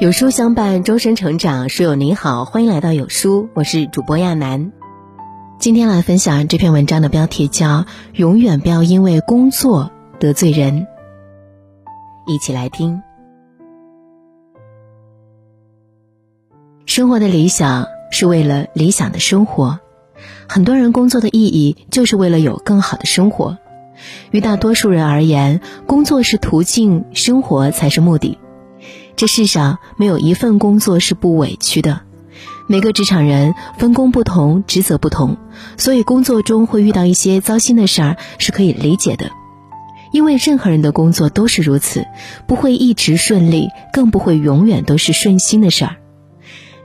有书相伴，终身成长。书友你好，欢迎来到有书，我是主播亚楠。今天来分享这篇文章的标题叫“永远不要因为工作得罪人”。一起来听。生活的理想是为了理想的生活，很多人工作的意义就是为了有更好的生活。于大多数人而言，工作是途径，生活才是目的。这世上没有一份工作是不委屈的，每个职场人分工不同，职责不同，所以工作中会遇到一些糟心的事儿是可以理解的。因为任何人的工作都是如此，不会一直顺利，更不会永远都是顺心的事儿。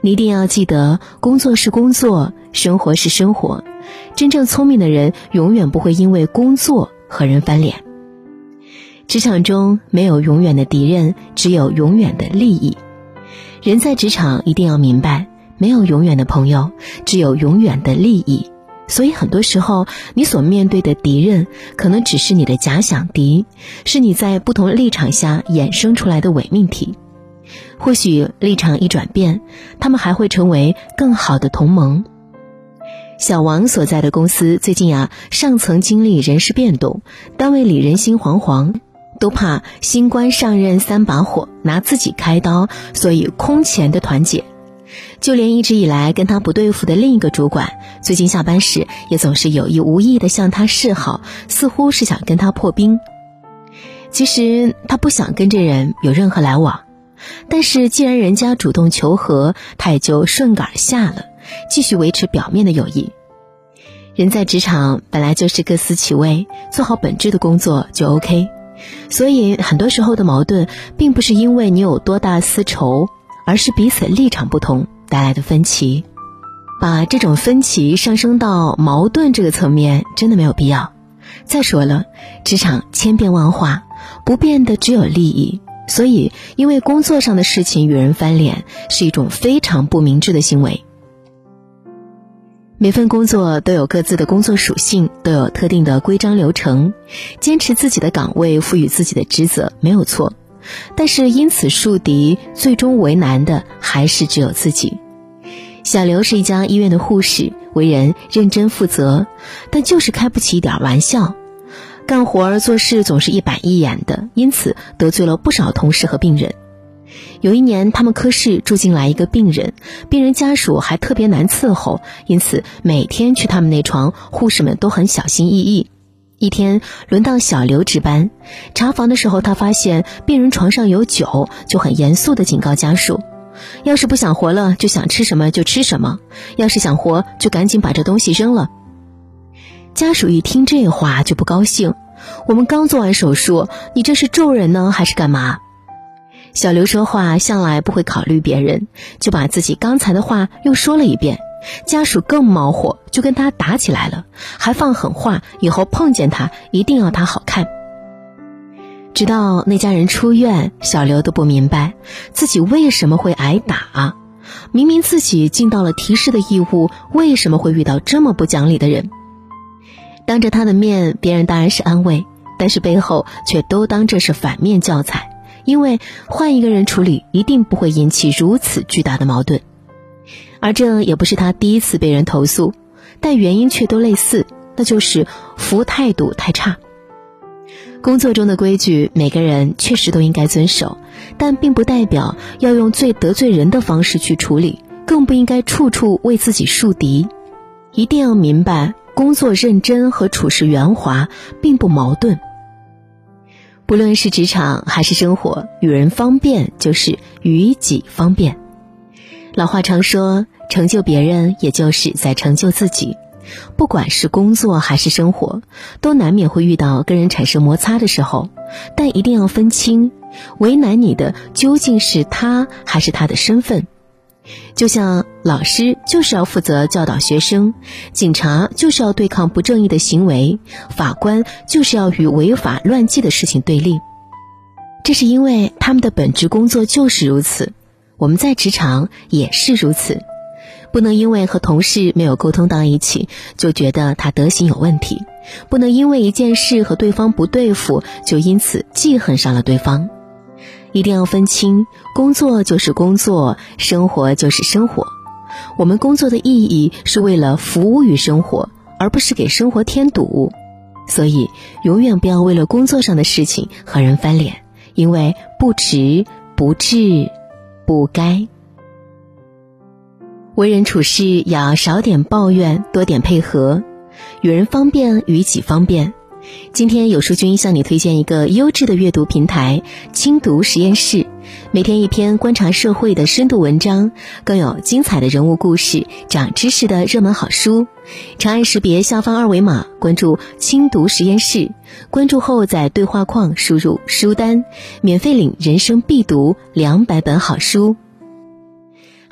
你一定要记得，工作是工作，生活是生活。真正聪明的人永远不会因为工作和人翻脸。职场中没有永远的敌人，只有永远的利益。人在职场一定要明白，没有永远的朋友，只有永远的利益。所以很多时候，你所面对的敌人，可能只是你的假想敌，是你在不同立场下衍生出来的伪命题。或许立场一转变，他们还会成为更好的同盟。小王所在的公司最近啊，上层经历人事变动，单位里人心惶惶。都怕新官上任三把火拿自己开刀，所以空前的团结。就连一直以来跟他不对付的另一个主管，最近下班时也总是有意无意的向他示好，似乎是想跟他破冰。其实他不想跟这人有任何来往，但是既然人家主动求和，他也就顺杆下了，继续维持表面的友谊。人在职场本来就是各司其位，做好本质的工作就 OK。所以，很多时候的矛盾，并不是因为你有多大私仇，而是彼此立场不同带来的分歧。把这种分歧上升到矛盾这个层面，真的没有必要。再说了，职场千变万化，不变的只有利益。所以，因为工作上的事情与人翻脸，是一种非常不明智的行为。每份工作都有各自的工作属性，都有特定的规章流程，坚持自己的岗位，赋予自己的职责没有错，但是因此树敌，最终为难的还是只有自己。小刘是一家医院的护士，为人认真负责，但就是开不起一点玩笑，干活儿做事总是一板一眼的，因此得罪了不少同事和病人。有一年，他们科室住进来一个病人，病人家属还特别难伺候，因此每天去他们那床，护士们都很小心翼翼。一天轮到小刘值班，查房的时候，他发现病人床上有酒，就很严肃地警告家属：要是不想活了，就想吃什么就吃什么；要是想活，就赶紧把这东西扔了。家属一听这话就不高兴：我们刚做完手术，你这是咒人呢，还是干嘛？小刘说话向来不会考虑别人，就把自己刚才的话又说了一遍。家属更冒火，就跟他打起来了，还放狠话，以后碰见他一定要他好看。直到那家人出院，小刘都不明白自己为什么会挨打。明明自己尽到了提示的义务，为什么会遇到这么不讲理的人？当着他的面，别人当然是安慰，但是背后却都当这是反面教材。因为换一个人处理，一定不会引起如此巨大的矛盾，而这也不是他第一次被人投诉，但原因却都类似，那就是服务态度太差。工作中的规矩，每个人确实都应该遵守，但并不代表要用最得罪人的方式去处理，更不应该处处为自己树敌。一定要明白，工作认真和处事圆滑并不矛盾。不论是职场还是生活，与人方便就是与己方便。老话常说，成就别人也就是在成就自己。不管是工作还是生活，都难免会遇到跟人产生摩擦的时候，但一定要分清，为难你的究竟是他还是他的身份。就像老师就是要负责教导学生，警察就是要对抗不正义的行为，法官就是要与违法乱纪的事情对立。这是因为他们的本职工作就是如此。我们在职场也是如此，不能因为和同事没有沟通到一起，就觉得他德行有问题；不能因为一件事和对方不对付，就因此记恨上了对方。一定要分清，工作就是工作，生活就是生活。我们工作的意义是为了服务于生活，而不是给生活添堵。所以，永远不要为了工作上的事情和人翻脸，因为不值、不智、不该。为人处事要少点抱怨，多点配合，与人方便，与己方便。今天有书君向你推荐一个优质的阅读平台——轻读实验室，每天一篇观察社会的深度文章，更有精彩的人物故事、长知识的热门好书。长按识别下方二维码，关注“轻读实验室”，关注后在对话框输入“书单”，免费领人生必读两百本好书。